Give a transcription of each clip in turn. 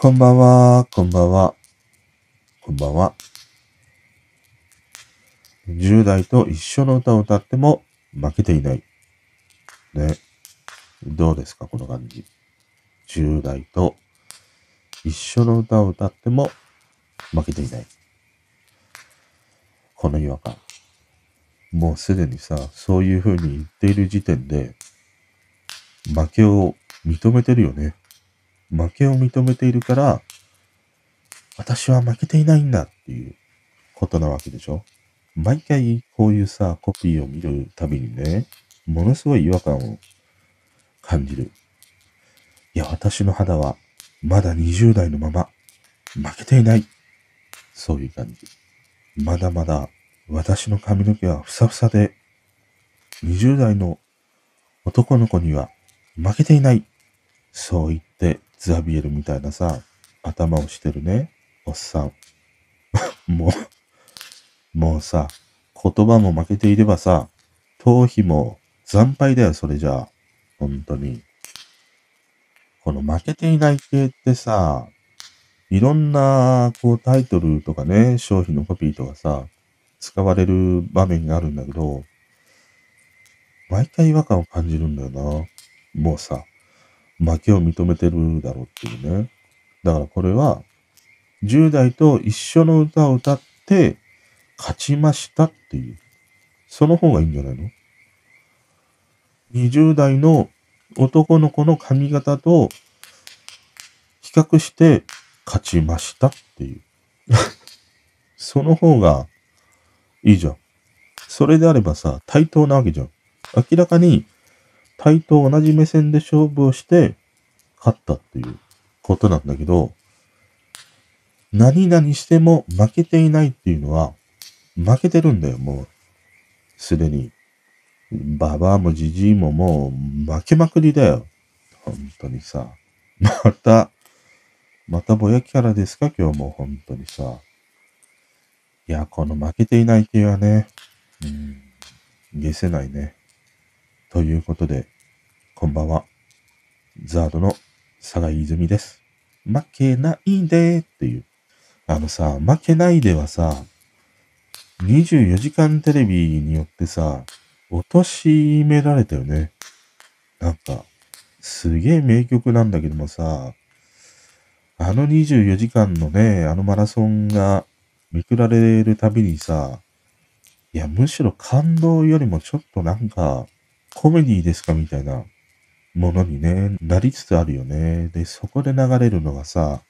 こんばんは、こんばんは、こんばんは。10代と一緒の歌を歌っても負けていない。ね。どうですか、この感じ。10代と一緒の歌を歌っても負けていない。この違和感。もうすでにさ、そういう風に言っている時点で、負けを認めてるよね。負けを認めているから、私は負けていないんだっていうことなわけでしょ毎回こういうさ、コピーを見るたびにね、ものすごい違和感を感じる。いや、私の肌はまだ20代のまま負けていない。そういう感じ。まだまだ私の髪の毛はふさふさで、20代の男の子には負けていない。そう言ってザビエルみたいなさ、頭をしてるね、おっさん。もう、もうさ、言葉も負けていればさ、頭皮も惨敗だよ、それじゃあ。本当に。この負けていない系ってさ、いろんな、こう、タイトルとかね、商品のコピーとかさ、使われる場面があるんだけど、毎回違和感を感じるんだよな。もうさ、負けを認めてるだろうっていうね。だからこれは、10代と一緒の歌を歌って勝ちましたっていう。その方がいいんじゃないの ?20 代の男の子の髪型と比較して勝ちましたっていう。その方がいいじゃん。それであればさ、対等なわけじゃん。明らかに対等同じ目線で勝負をして勝ったっていうことなんだけど、何々しても負けていないっていうのは、負けてるんだよ、もう。すでに。ババアもジジイももう負けまくりだよ。本当にさ。また、またぼやきからですか？今日も本当にさ。いや、この負けていない系はね、うん、消せないね。ということで、こんばんは。ザードの佐井泉です。負けないでっていう。あのさ、負けないではさ、24時間テレビによってさ、落としめられたよね。なんか、すげえ名曲なんだけどもさ、あの24時間のね、あのマラソンがめくられるたびにさ、いや、むしろ感動よりもちょっとなんか、コメディですかみたいなものにね、なりつつあるよね。で、そこで流れるのがさ、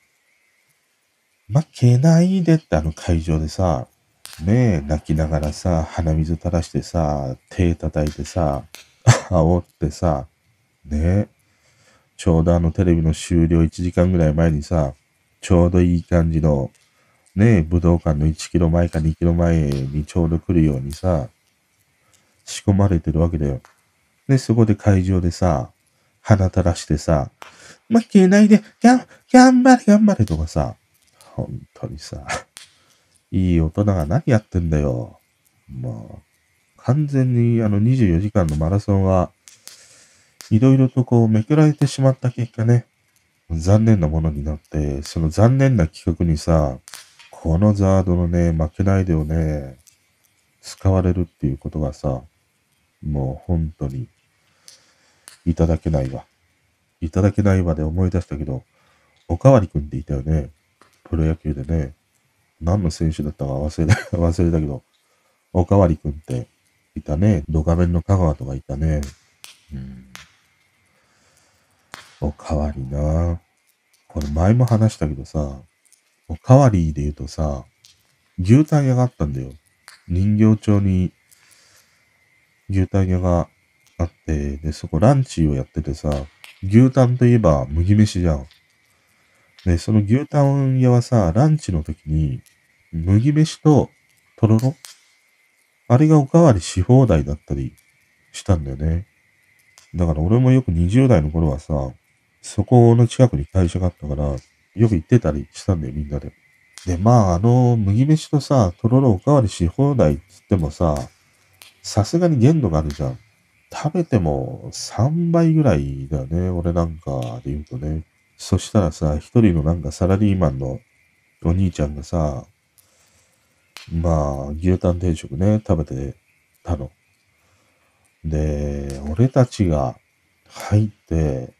負けないでってあの会場でさ、ねえ、泣きながらさ、鼻水垂らしてさ、手叩いてさ、煽ってさ、ねえ、ちょうどあのテレビの終了1時間ぐらい前にさ、ちょうどいい感じのねえ、武道館の1キロ前か2キロ前にちょうど来るようにさ、仕込まれてるわけだよ。で、そこで会場でさ、鼻垂らしてさ、負けないで、頑張れ頑張れとかさ、本当にさ、いい大人が何やってんだよ。もう、完全にあの24時間のマラソンは、いろいろとこうめくられてしまった結果ね、残念なものになって、その残念な企画にさ、このザードのね、負けないでをね、使われるっていうことがさ、もう本当に、いただけないわ。いただけないわで思い出したけど、おかわりくんっていたよね。プロ野球でね。何の選手だったか忘れた、忘れたけど、おかわりくんっていたね。ドカベンの香川とかいたね。うん。おかわりなこれ前も話したけどさ、おかわりで言うとさ、牛タン屋があったんだよ。人形町に牛タン屋があって、で、そこランチをやっててさ、牛タンといえば麦飯じゃん。で、その牛タン屋はさ、ランチの時に、麦飯ととろろあれがおかわりし放題だったりしたんだよね。だから俺もよく20代の頃はさ、そこの近くに会社があったから、よく行ってたりしたんだよ、みんなで。で、まあ、あの、麦飯とさ、とろろおかわりし放題っつってもさ、さすがに限度があるじゃん。食べても3倍ぐらいだよね。俺なんかで言うとね。そしたらさ、一人のなんかサラリーマンのお兄ちゃんがさ、まあ、牛タン定食ね、食べてたの。で、俺たちが入って、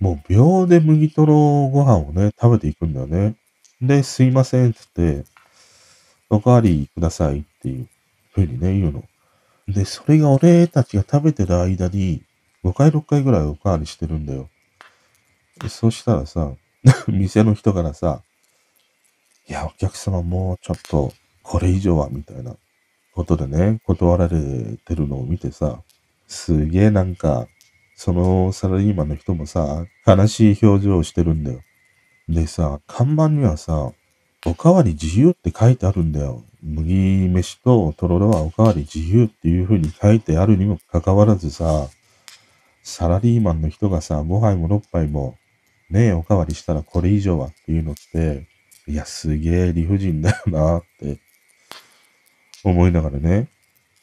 もう秒で麦とろご飯をね、食べていくんだよね。で、すいませんって言って、おかわりくださいっていう風にね、言うの。で、それが俺たちが食べてる間に、5回6回ぐらいおかわりしてるんだよ。そしたらさ、店の人からさ、いや、お客様もうちょっと、これ以上は、みたいなことでね、断られてるのを見てさ、すげえなんか、そのサラリーマンの人もさ、悲しい表情をしてるんだよ。でさ、看板にはさ、おかわり自由って書いてあるんだよ。麦飯ととろろはおかわり自由っていう風に書いてあるにもかかわらずさ、サラリーマンの人がさ、5杯も6杯も、ねえ、おかわりしたらこれ以上はっていうのって、いや、すげえ理不尽だよなって思いながらね、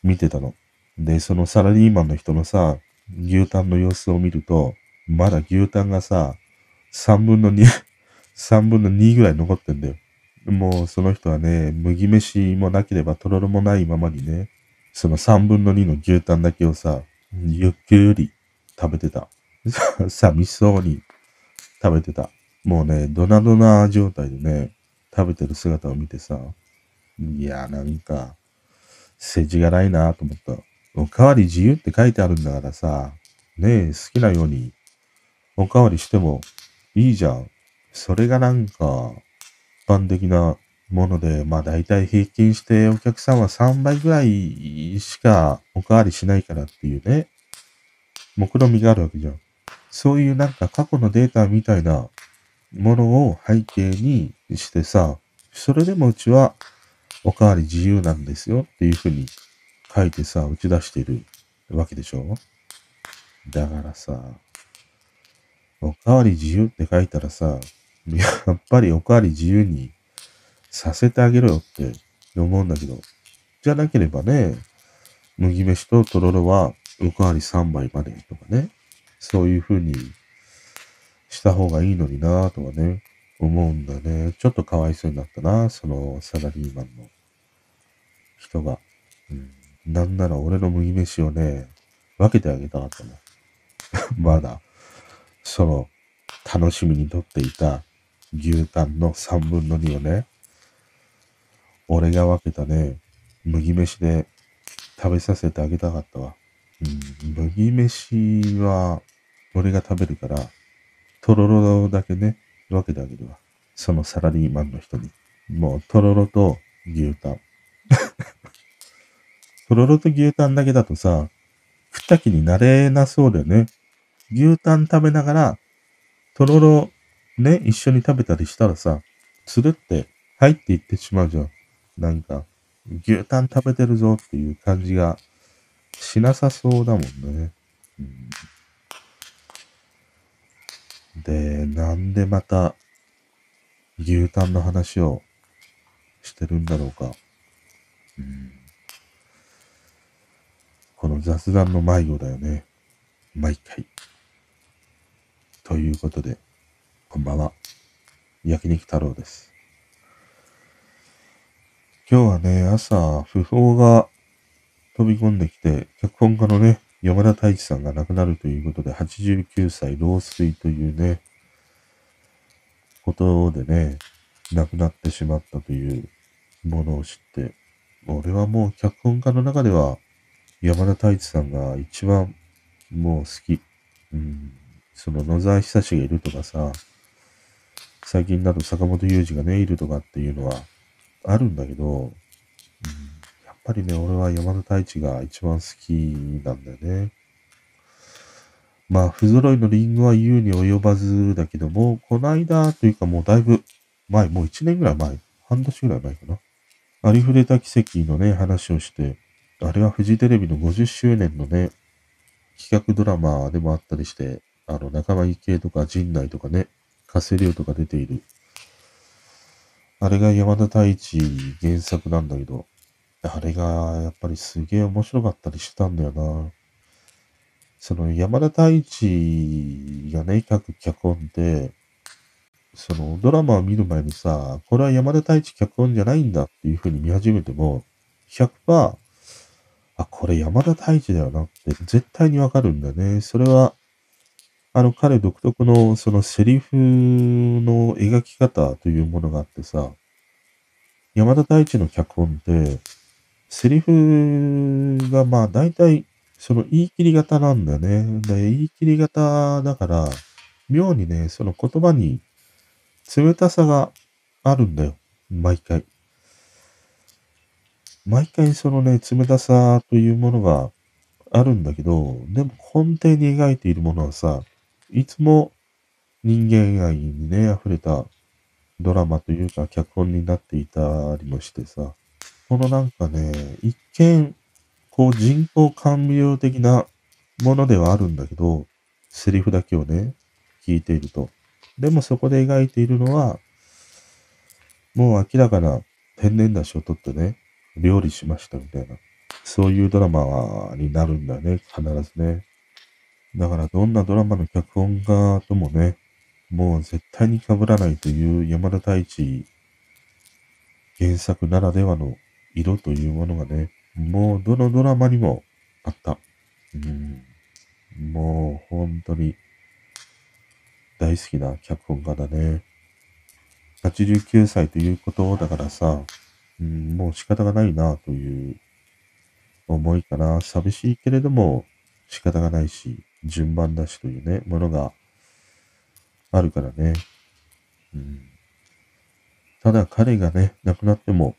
見てたの。で、そのサラリーマンの人のさ、牛タンの様子を見ると、まだ牛タンがさ、3分の2 3分の2ぐらい残ってんだよ。もうその人はね、麦飯もなければとろろもないままにね、その3分の2の牛タンだけをさ、ゆっくり食べてた。寂しそうに食べてた。もうね、ドナドナ状態でね、食べてる姿を見てさ、いや、なんか、世知がないなと思った。おかわり自由って書いてあるんだからさ、ねえ、好きなようにおかわりしてもいいじゃん。それがなんか、般的なもので、まあ大体平均してお客さんは3倍ぐらいしかおかわりしないからっていうね、目論見みがあるわけじゃん。そういうなんか過去のデータみたいなものを背景にしてさ、それでもうちはおかわり自由なんですよっていうふうに書いてさ、打ち出しているわけでしょだからさ、おかわり自由って書いたらさ、やっぱりおかわり自由にさせてあげろよって思うんだけど、じゃなければね、麦飯ととろろはおかわり3杯までとかね、そういう風にした方がいいのになぁとはね、思うんだね。ちょっとかわいそうになったな、そのサラリーマンの人が。うん、なんなら俺の麦飯をね、分けてあげたかったもん。まだ、その、楽しみにとっていた牛タンの3分の2をね、俺が分けたね、麦飯で食べさせてあげたかったわ。うん、麦飯は俺が食べるから、とろろだけね、分けてあげるわ。そのサラリーマンの人に。もう、とろろと牛タン。とろろと牛タンだけだとさ、食った気になれなそうだよね。牛タン食べながら、とろろね、一緒に食べたりしたらさ、つるって入っていってしまうじゃん。なんか、牛タン食べてるぞっていう感じがしなさそうだもんね。うん、で、なんでまた牛タンの話をしてるんだろうか。うんこの雑談の迷子だよね。毎回。ということで、こんばんは。焼肉太郎です。今日はね、朝、訃報が飛び込んできて、脚本家のね、山田太一さんが亡くなるということで、89歳老衰というね、ことでね、亡くなってしまったというものを知って、俺はもう脚本家の中では、山田太一さんが一番もう好き。うん。その野沢久志がいるとかさ、最近だと坂本雄二がね、いるとかっていうのはあるんだけど、うん、やっぱりね、俺は山田太一が一番好きなんだよね。まあ、不揃いのリンゴは言うに及ばずだけども、この間というかもうだいぶ前、もう1年ぐらい前、半年ぐらい前かな。ありふれた奇跡のね、話をして、あれはフジテレビの50周年のね、企画ドラマでもあったりして、あの、仲間由紀恵とか陣内とかね、加瀬亮とか出ている。あれが山田太一原作なんだけど、あれがやっぱりすげえ面白かったりしてたんだよな。その山田太一がね、書く脚本って、そのドラマを見る前にさ、これは山田太一脚本じゃないんだっていう風に見始めても、100%、あ、これ山田太一だよなって絶対にわかるんだね。それは、あの彼独特のそのセリフの描き方というものがあってさ、山田太一の脚本って、セリフがまあ大体その言い切り型なんだよね。で言い切り型だから、妙にね、その言葉に冷たさがあるんだよ。毎回。毎回そのね、冷たさというものがあるんだけど、でも根底に描いているものはさ、いつも人間愛にね、溢れたドラマというか脚本になっていたりもしてさ、このなんかね、一見、こう人工甘味料的なものではあるんだけど、セリフだけをね、聞いていると。でもそこで描いているのは、もう明らかな天然出しを取ってね、料理しましたみたいな。そういうドラマになるんだね、必ずね。だからどんなドラマの脚本家ともね、もう絶対に被らないという山田太一原作ならではの色というものがね、もうどのドラマにもあった。うん、もう本当に大好きな脚本家だね。89歳ということだからさ、うん、もう仕方がないなという思いかな。寂しいけれども仕方がないし、順番だしというね、ものがあるからね。うん、ただ彼がね、亡くなっても、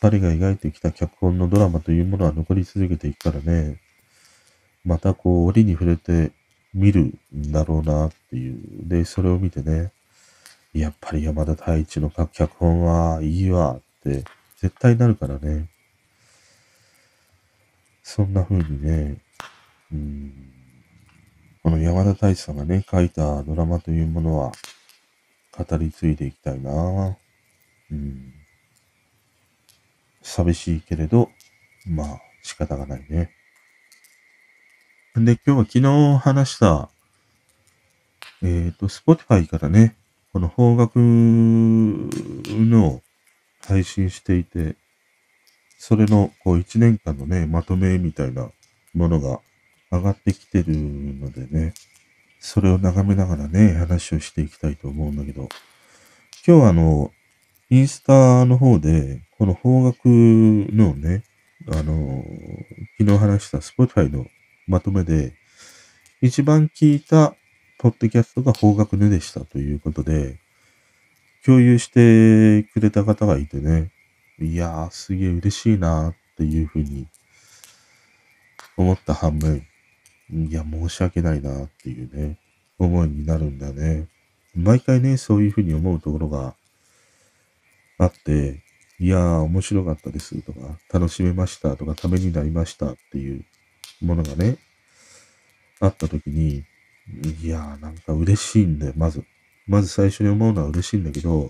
彼が描いてきた脚本のドラマというものは残り続けていくからね、またこう、折に触れて見るんだろうなっていう。で、それを見てね、やっぱり山田太一の脚本はいいわって絶対なるからね。そんな風にね、うん、この山田太一さんがね、書いたドラマというものは語り継いでいきたいな。うん、寂しいけれど、まあ仕方がないね。で、今日は昨日話した、えっ、ー、と、Spotify からね、この方角の配信していて、それのこう1年間のね、まとめみたいなものが上がってきてるのでね、それを眺めながらね、話をしていきたいと思うんだけど、今日はあの、インスタの方で、この方角のね、あの、昨日話した Spotify のまとめで、一番聞いたポッドキャストが方角ぬでしたということで、共有してくれた方がいてね、いやー、すげえ嬉しいなーっていうふうに思った反面、いや、申し訳ないなっていうね、思いになるんだね。毎回ね、そういうふうに思うところがあって、いやー、面白かったですとか、楽しめましたとか、ためになりましたっていうものがね、あった時に、いやーなんか嬉しいんで、まず。まず最初に思うのは嬉しいんだけど、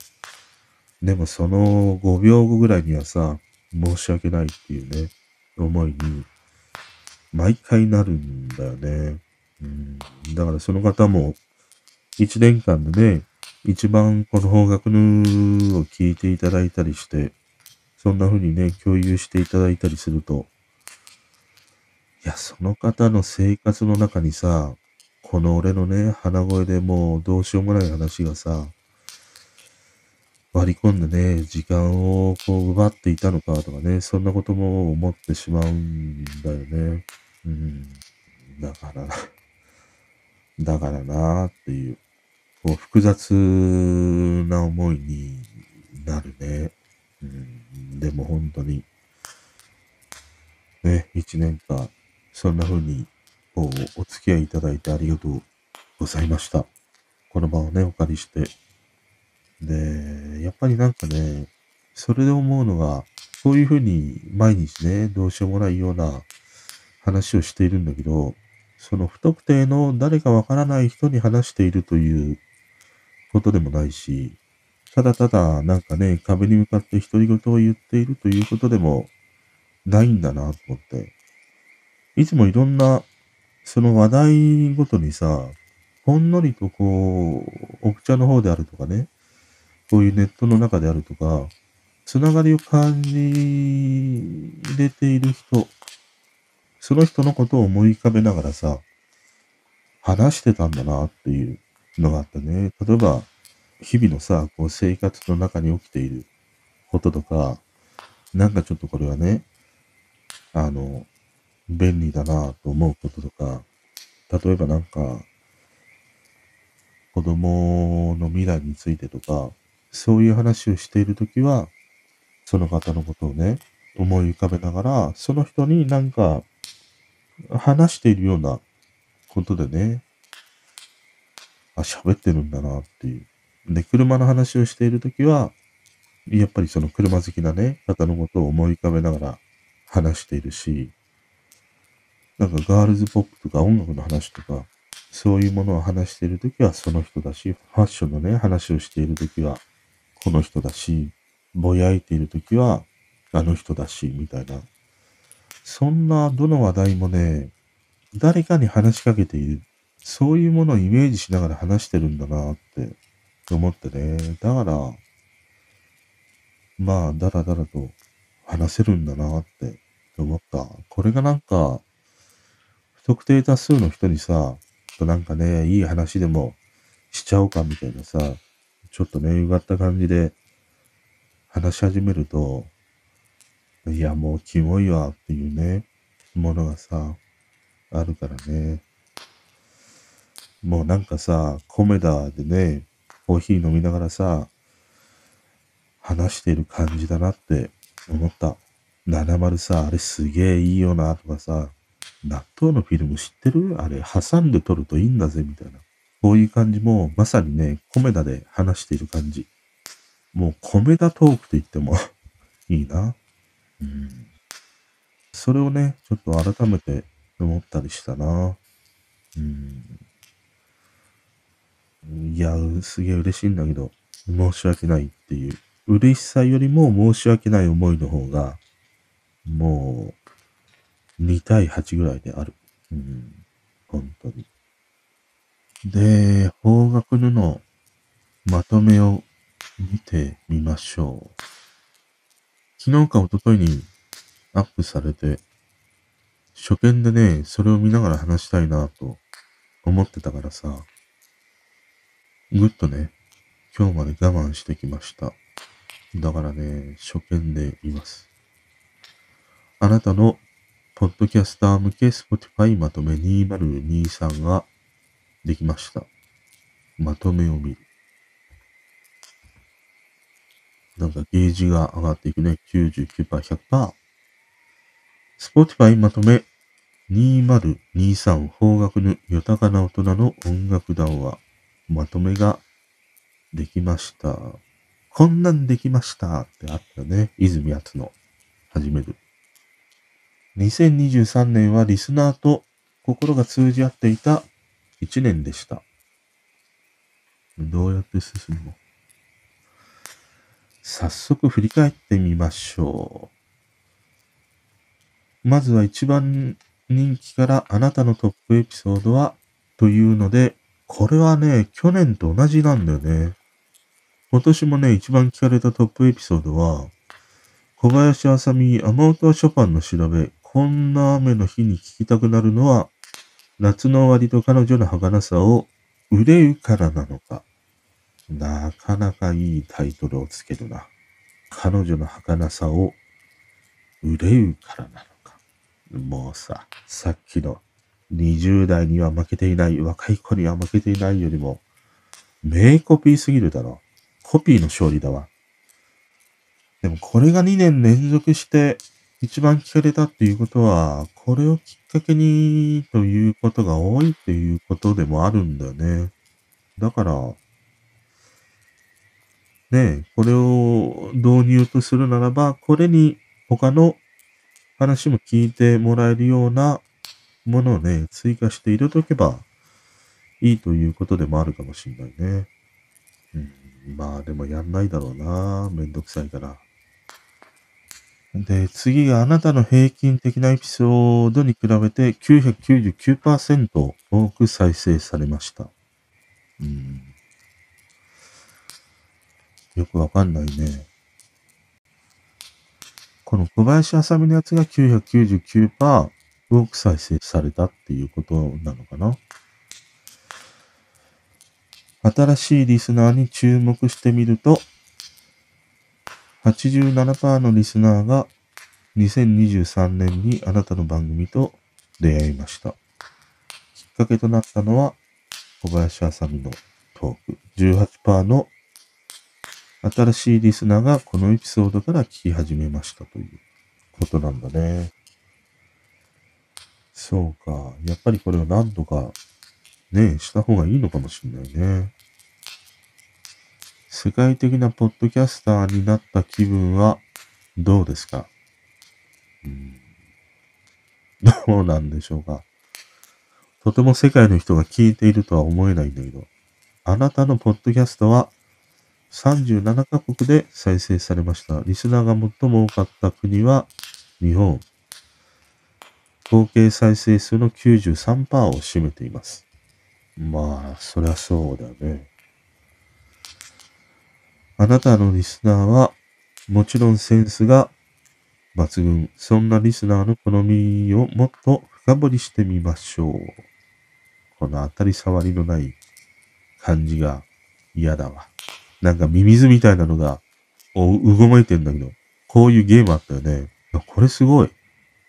でもその5秒後ぐらいにはさ、申し訳ないっていうね、思いに、毎回なるんだよね。うん、だからその方も、1年間でね、一番この方角のを聞いていただいたりして、そんな風にね、共有していただいたりすると、いや、その方の生活の中にさ、この俺のね、鼻声でもうどうしようもない話がさ、割り込んでね、時間をこう奪っていたのかとかね、そんなことも思ってしまうんだよね。うん。だからな、だからなっていう、こう複雑な思いになるね。うん、でも本当に、ね、一年間、そんな風に、こう、お付き合いいただいてありがとうございました。この場をね、お借りして。で、やっぱりなんかね、それで思うのが、そういう風に毎日ね、どうしようもないような話をしているんだけど、その不特定の誰かわからない人に話しているということでもないし、ただただなんかね、壁に向かって独り言を言っているということでもないんだなと思って。いつもいろんなその話題ごとにさ、ほんのりとこう、奥茶の方であるとかね、こういうネットの中であるとか、つながりを感じれている人、その人のことを思い浮かべながらさ、話してたんだなっていうのがあったね。例えば、日々のさ、こう生活の中に起きていることとか、なんかちょっとこれはね、あの、便利だなと思うこととか、例えばなんか、子供の未来についてとか、そういう話をしているときは、その方のことをね、思い浮かべながら、その人になんか、話しているようなことでね、あ、喋ってるんだなっていう。で、車の話をしているときは、やっぱりその車好きなね、方のことを思い浮かべながら話しているし、なんかガールズポップとか音楽の話とか、そういうものを話しているときはその人だし、ファッションのね、話をしているときはこの人だし、ぼやいているときはあの人だし、みたいな。そんなどの話題もね、誰かに話しかけている。そういうものをイメージしながら話してるんだなって思ってね。だから、まあ、だらだらと話せるんだなって思った。これがなんか、不特定多数の人にさ、なんかね、いい話でもしちゃおうかみたいなさ、ちょっとね、うがった感じで話し始めると、いや、もうキモいわっていうね、ものがさ、あるからね。もうなんかさ、コメダでね、コーヒー飲みながらさ、話している感じだなって思った。70さ、あれすげえいいよなとかさ、納豆のフィルム知ってる？あれ挟んで撮るといいんだぜみたいな。こういう感じもまさにね、コメダで話している感じ。もうコメダトークと言っても いいな。うん。それをね、ちょっと改めて思ったりしたな。うん。いや、すげえ嬉しいんだけど、申し訳ないっていう嬉しさよりも申し訳ない思いの方が、もう、2対8ぐらいである。うん、本当に。で、方角ののまとめを見てみましょう。昨日か一昨日にアップされて、初見でね、それを見ながら話したいなと思ってたからさ、ぐっとね、今日まで我慢してきました。だからね、初見でいます。あなたのポッドキャスター向け Spotify まとめ2023ができました。まとめを見る。なんかゲージが上がっていくね。99%、100%。Spotify まとめ2023方角の豊かな大人の音楽談話まとめができました。こんなんできましたってあったね。泉厚の始める。2023年はリスナーと心が通じ合っていた1年でした。どうやって進むの？早速振り返ってみましょう。まずは一番人気からあなたのトップエピソードはというので、これはね、去年と同じなんだよね。今年もね、一番聞かれたトップエピソードは、小林あさみ、雨音はショパンの調べ、こんな雨の日に聞きたくなるのは、夏の終わりと彼女の儚さを憂うからなのか。なかなかいいタイトルをつけるな。彼女の儚さを憂うからなのか。もうさ、さっきの20代には負けていない、若い子には負けていないよりも、名コピーすぎるだろ。コピーの勝利だわ。でもこれが2年連続して一番聞かれたっていうことは、これをきっかけにということが多いっていうことでもあるんだよね。だから、ねえこれを導入とするならば、これに他の話も聞いてもらえるようなものをね、追加して入れとけばいいということでもあるかもしれないね。うんまあでもやんないだろうな。めんどくさいから。で、次があなたの平均的なエピソードに比べて999%多く再生されました。うん。よくわかんないね。この小林あさみのやつが999%多く再生されたっていうことなのかな。新しいリスナーに注目してみると、87%のリスナーが2023年にあなたの番組と出会いました。きっかけとなったのは小林あさみのトーク。18%の新しいリスナーがこのエピソードから聞き始めましたということなんだね。そうか。やっぱりこれを何度かね、した方がいいのかもしれないね。世界的なポッドキャスターになった気分はどうですか、うん、どうなんでしょうか？とても世界の人が聞いているとは思えないんだけど、あなたのポッドキャストは37カ国で再生されました。リスナーが最も多かった国は日本。合計再生数の93%を占めています。まあ、そりゃそうだね。あなたのリスナーは、もちろんセンスが抜群。そんなリスナーの好みをもっと深掘りしてみましょう。この当たり障りのない感じが嫌だわ。なんかミミズみたいなのが、お、うごめいてんだけど、こういうゲームあったよね。これすごい。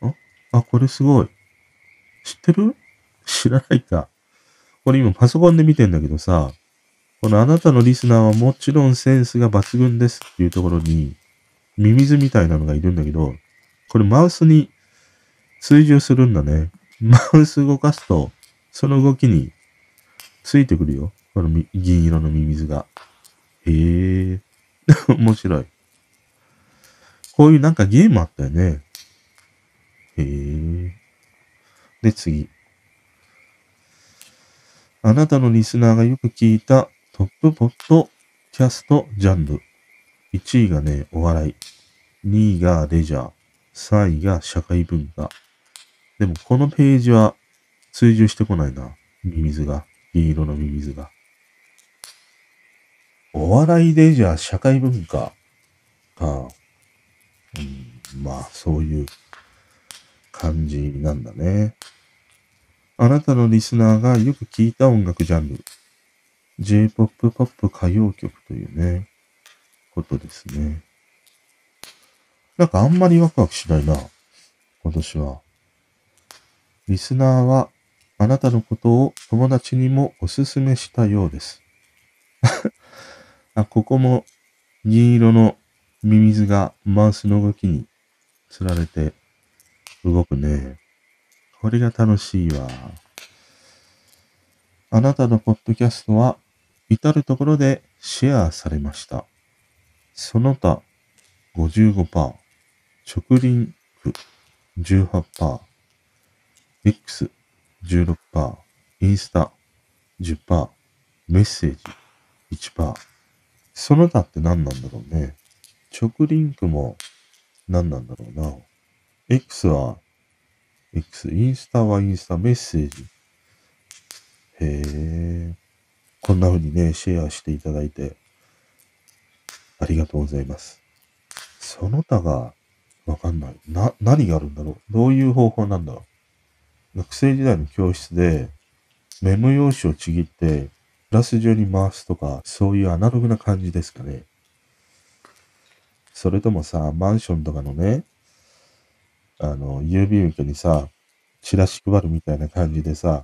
あ、あ、これすごい。知ってる？知らないか。これ今パソコンで見てんだけどさ、このあなたのリスナーはもちろんセンスが抜群ですっていうところに、ミミズみたいなのがいるんだけど、これマウスに追従するんだね。マウス動かすと、その動きについてくるよ。この銀色のミミズが。へえ。面白い。こういうなんかゲームあったよね。へえ。で、次。あなたのリスナーがよく聞いたトップポッドキャストジャンル。1位がね、お笑い。2位がレジャー。3位が社会文化。でもこのページは追従してこないな。ミミズが。銀色のミミズが。お笑いレジャー社会文化か。うん、まあ、そういう感じなんだね。あなたのリスナーがよく聞いた音楽ジャンル。J-POP、ポップ、歌謡曲というね、ことですね。なんかあんまりワクワクしないな、今年は。リスナーはあなたのことを友達にもおすすめしたようです。あ、ここも銀色のミミズがマウスの動きにつられて動くね。これが楽しいわ。あなたのポッドキャストは至るところでシェアされました。その他55%、直リンク18%、X 16%、インスタ10%、メッセージ1%。その他って何なんだろうね。直リンクも何なんだろうな。X は X、インスタはインスタ、メッセージ。へえ。こんな風にね、シェアしていただいて、ありがとうございます。その他がわかんない。な、何があるんだろう？どういう方法なんだろう？学生時代の教室で、メモ用紙をちぎって、プラス上に回すとか、そういうアナログな感じですかね。それともさ、マンションとかのね、あの、郵便受けにさ、チラシ配るみたいな感じでさ、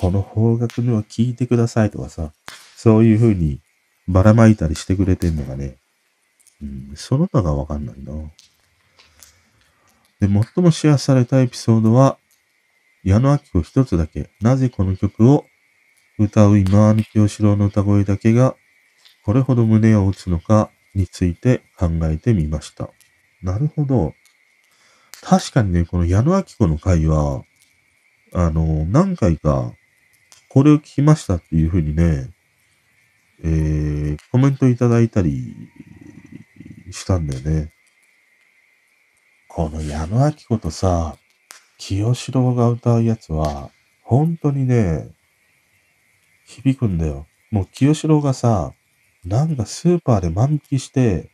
この方角には聞いてくださいとかさ、そういう風にばらまいたりしてくれてんのがね、うん、その他がわかんないな。で、最もシェアされたエピソードは、矢野明子一つだけ、なぜこの曲を歌う今兄清志郎の歌声だけが、これほど胸を打つのかについて考えてみました。なるほど。確かにね、この矢野明子の回は、あの、何回かこれを聞きましたっていうふうにね、えー、コメントいただいたりしたんだよね。この矢野明子とさ、清志郎が歌うやつは、本当にね、響くんだよ。もう清志郎がさ、なんかスーパーで万引きして、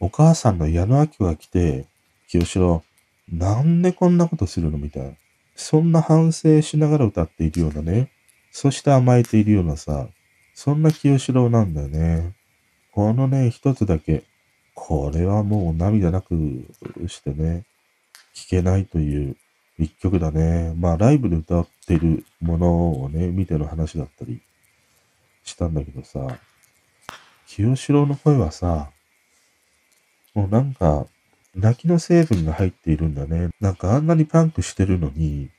お母さんの矢野明子が来て、清志郎、なんでこんなことするのみたいな。そんな反省しながら歌っているようなね。そして甘えているようなさ、そんな清志郎なんだよね。このね、一つだけ、これはもう涙なくしてね、聴けないという一曲だね。まあ、ライブで歌ってるものをね、見ての話だったりしたんだけどさ、清志郎の声はさ、もうなんか、泣きの成分が入っているんだね。なんかあんなにパンクしてるのに、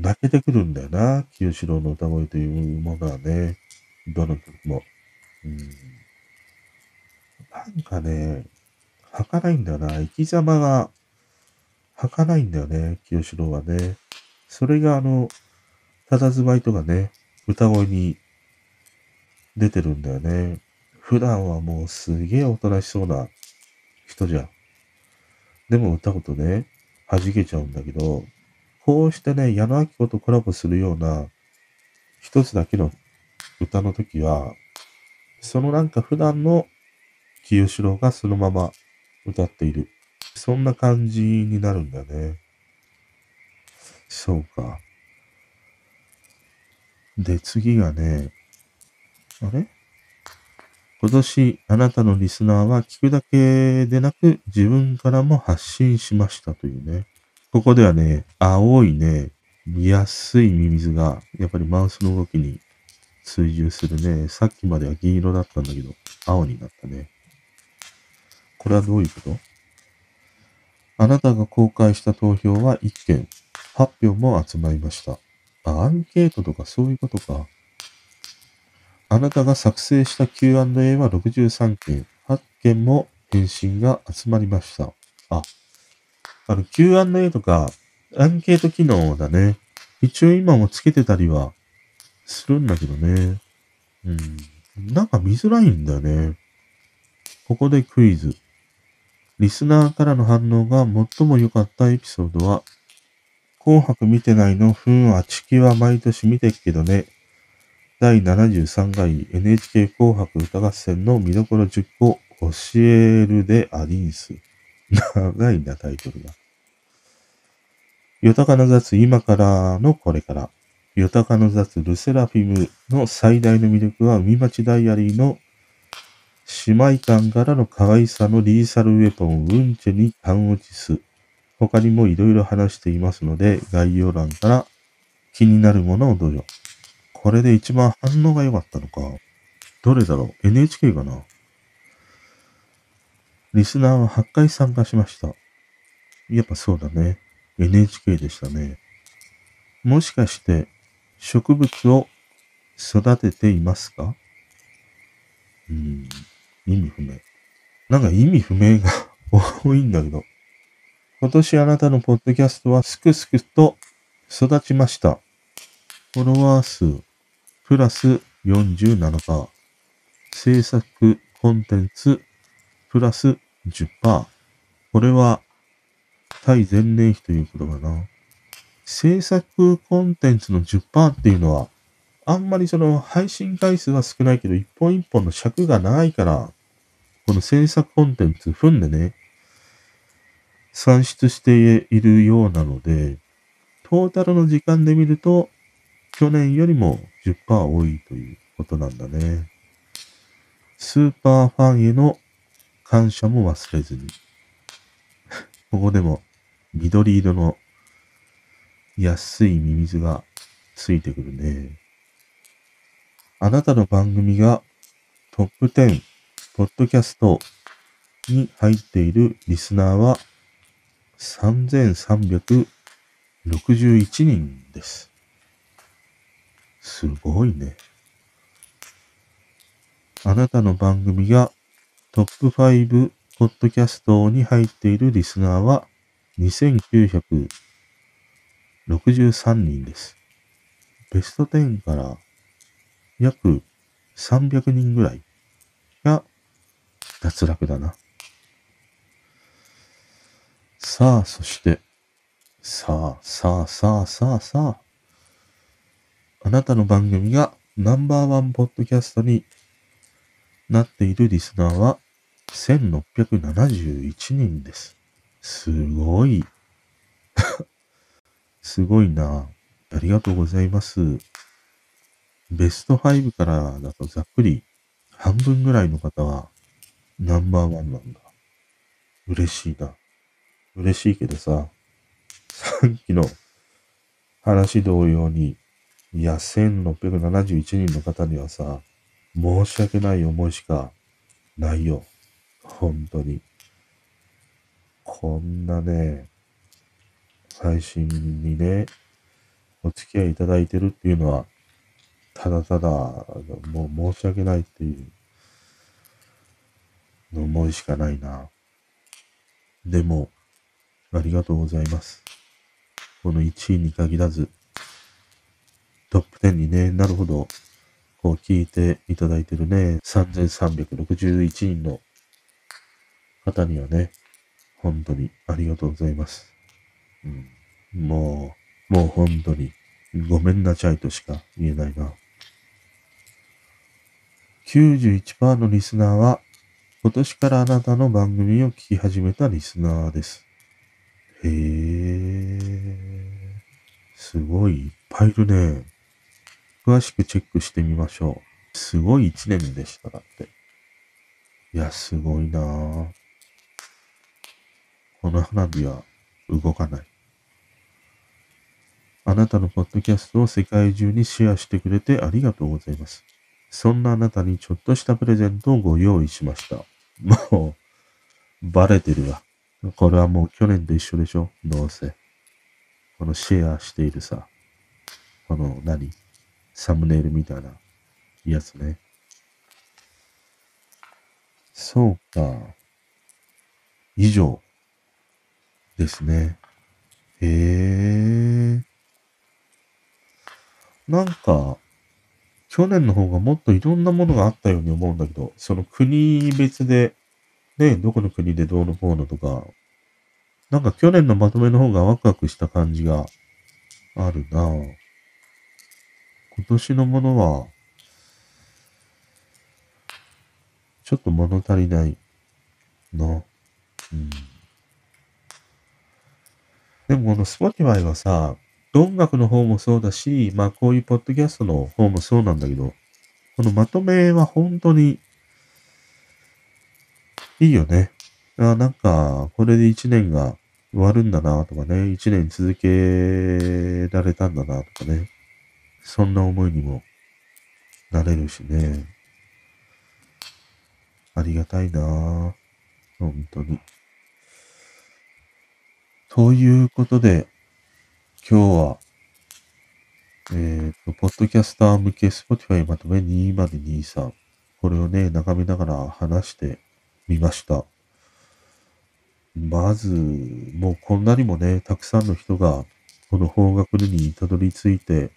泣けてくるんだよな。清志郎の歌声というものはね。どの曲も。うん。なんかね、儚いんだよな。生き様が儚いんだよね。清志郎はね。それがあの、佇まいとかね、歌声に出てるんだよね。普段はもうすげえおとなしそうな人じゃん。でも歌うとね、弾けちゃうんだけど、こうしてね、矢野明子とコラボするような一つだけの歌の時は、そのなんか普段の清志郎がそのまま歌っている。そんな感じになるんだね。そうか。で、次がね、あれ？今年あなたのリスナーは聞くだけでなく自分からも発信しましたというね。ここではね、青いね、見やすいミミズがやっぱりマウスの動きに追従するね。さっきまでは銀色だったんだけど、青になったね。これはどういうこと？あなたが公開した投票は1件、発表も集まりました。あ、アンケートとかそういうことか。あなたが作成した Q&A は63件、8件も返信が集まりました。あ、あの Q&A とかアンケート機能だね。一応今もつけてたりはするんだけどね。うん。なんか見づらいんだよね。ここでクイズ。リスナーからの反応が最も良かったエピソードは、紅白見てないの、ふん、あちきは毎年見てっけどね。第73回 NHK 紅白歌合戦の見どころ10個教えるでありんす。長いな、タイトルが。豊かな雑今からのこれから。豊かな雑ルセラフィムの最大の魅力は海町ダイアリーの姉妹感からの可愛さのリーサルウェポン、ウンチェに感落ちす。他にも色々話していますので、概要欄から気になるものをどうぞ。これで一番反応が良かったのか。どれだろう ?NHK かな？リスナーは8回参加しました。やっぱそうだね。NHK でしたね。もしかして植物を育てていますか？うん、意味不明。なんか意味不明が 多いんだけど。今年あなたのポッドキャストはすくすくと育ちました。フォロワー数プラス47%。制作コンテンツプラス10%。これは対前年比ということかな。制作コンテンツの10%っていうのは、あんまりその配信回数は少ないけど、一本一本の尺が長いから、この制作コンテンツ踏んでね、算出しているようなので、トータルの時間で見ると、去年よりも10%多いということなんだね。スーパーファンへの感謝も忘れずに。ここでも緑色の安いミミズがついてくるね。あなたの番組がトップ10、ポッドキャストに入っているリスナーは3361人です。すごいね。あなたの番組がトップ5ポッドキャストに入っているリスナーは2963人です。ベスト10から約300人ぐらいが脱落だな。さあ、そして、さあ、さあ、さあ、さあ、さあ、あなたの番組がナンバーワンポッドキャストになっているリスナーは1671人です。すごい。すごいな。ありがとうございます。ベスト5からだとざっくり半分ぐらいの方はナンバーワンなんだ。嬉しいな。嬉しいけどさ、さっきの話同様に、いや、1671人の方にはさ、申し訳ない思いしかないよ。本当に。こんなね、配信にね、お付き合いいただいてるっていうのは、ただただ、もう申し訳ないっていうの思いしかないな。でも、ありがとうございます。この1位に限らず、トップ10にね、なるほど、こう聞いていただいてるね、3361人の方にはね、本当にありがとうございます。うん、もう、もう本当に、ごめんなちゃいとしか言えないな。91%のリスナーは、今年からあなたの番組を聞き始めたリスナーです。へえ、すごいいっぱいいるね。詳しくチェックしてみましょう。すごい一年でしただって。いや、すごいなぁ。この花火は動かない。あなたのポッドキャストを世界中にシェアしてくれてありがとうございます。そんなあなたにちょっとしたプレゼントをご用意しました。もう、バレてるわ。これはもう去年と一緒でしょどうせ。このシェアしているさ。この何？サムネイルみたいなやつね。そうか。以上ですね。へえ。なんか、去年の方がもっといろんなものがあったように思うんだけど、その国別で、ね、どこの国でどうのこうのとか、なんか去年のまとめの方がワクワクした感じがあるなぁ。今年のものは、ちょっと物足りないな。うん。でもこの Spotify はさ、音楽の方もそうだし、まあこういうポッドキャストの方もそうなんだけど、このまとめは本当にいいよね。あなんか、これで一年が終わるんだなとかね、一年続けられたんだなとかね、そんな思いにもなれるしね。ありがたいな本当に。ということで、今日は、えっ、と、ポッドキャスター向け Spotify まとめ2023。これをね、眺めながら話してみました。まず、もうこんなにもね、たくさんの人が、この方角にたどり着いて、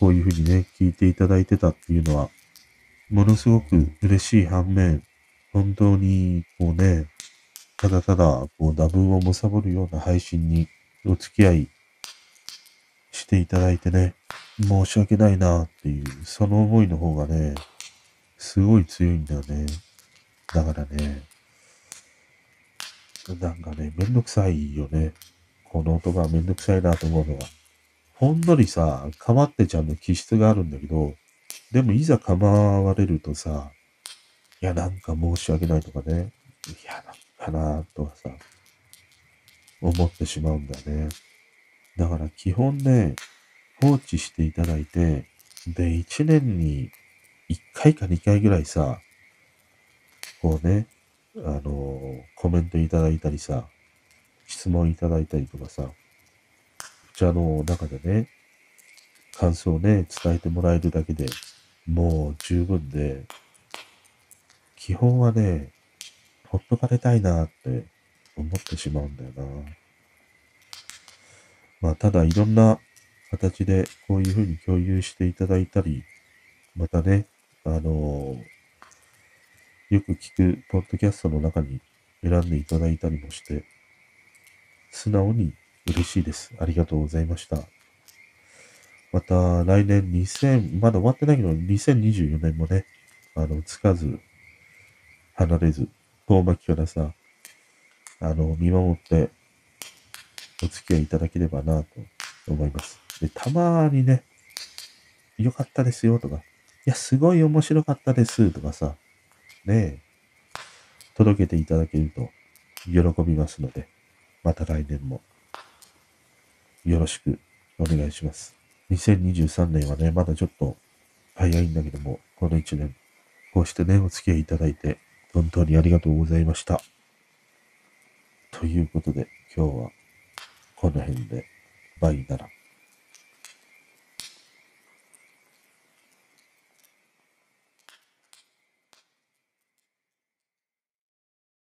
こういうふうにね、聞いていただいてたっていうのは、ものすごく嬉しい反面、本当に、こうね、ただただ、こう、打分を貪るような配信にお付き合いしていただいてね、申し訳ないなっていう、その思いの方がね、すごい強いんだよね。だからね、なんかね、めんどくさいよね。この音がめんどくさいなと思うのは。ほんのりさ、かまってちゃんの気質があるんだけど、でもいざ構われるとさ、いや、なんか申し訳ないとかね、いや、なんかなとかさ、思ってしまうんだね。だから基本ね、放置していただいて、で、1年に1回か2回ぐらいさ、こうね、あの、コメントいただいたりさ、質問いただいたりとかさ、こちらの中でね、感想をね、伝えてもらえるだけでもう十分で、基本はね、ほっとかれたいなって思ってしまうんだよな。まあ、ただいろんな形でこういうふうに共有していただいたり、またね、あのよく聞くポッドキャストの中に選んでいただいたりもして、素直に嬉しいです。ありがとうございました。また、来年2000、まだ終わってないけど、2024年もね、あの、つかず、離れず、遠巻きからさ、あの、見守って、お付き合いいただければなと思います。で、たまにね、良かったですよとか、いや、すごい面白かったですとかさ、ねえ、届けていただけると喜びますので、また来年もよろしくお願いします。2023年はね、まだちょっと早いんだけども、この1年、こうしてね、お付き合いいただいて、本当にありがとうございました。ということで、今日はこの辺で、バイなら。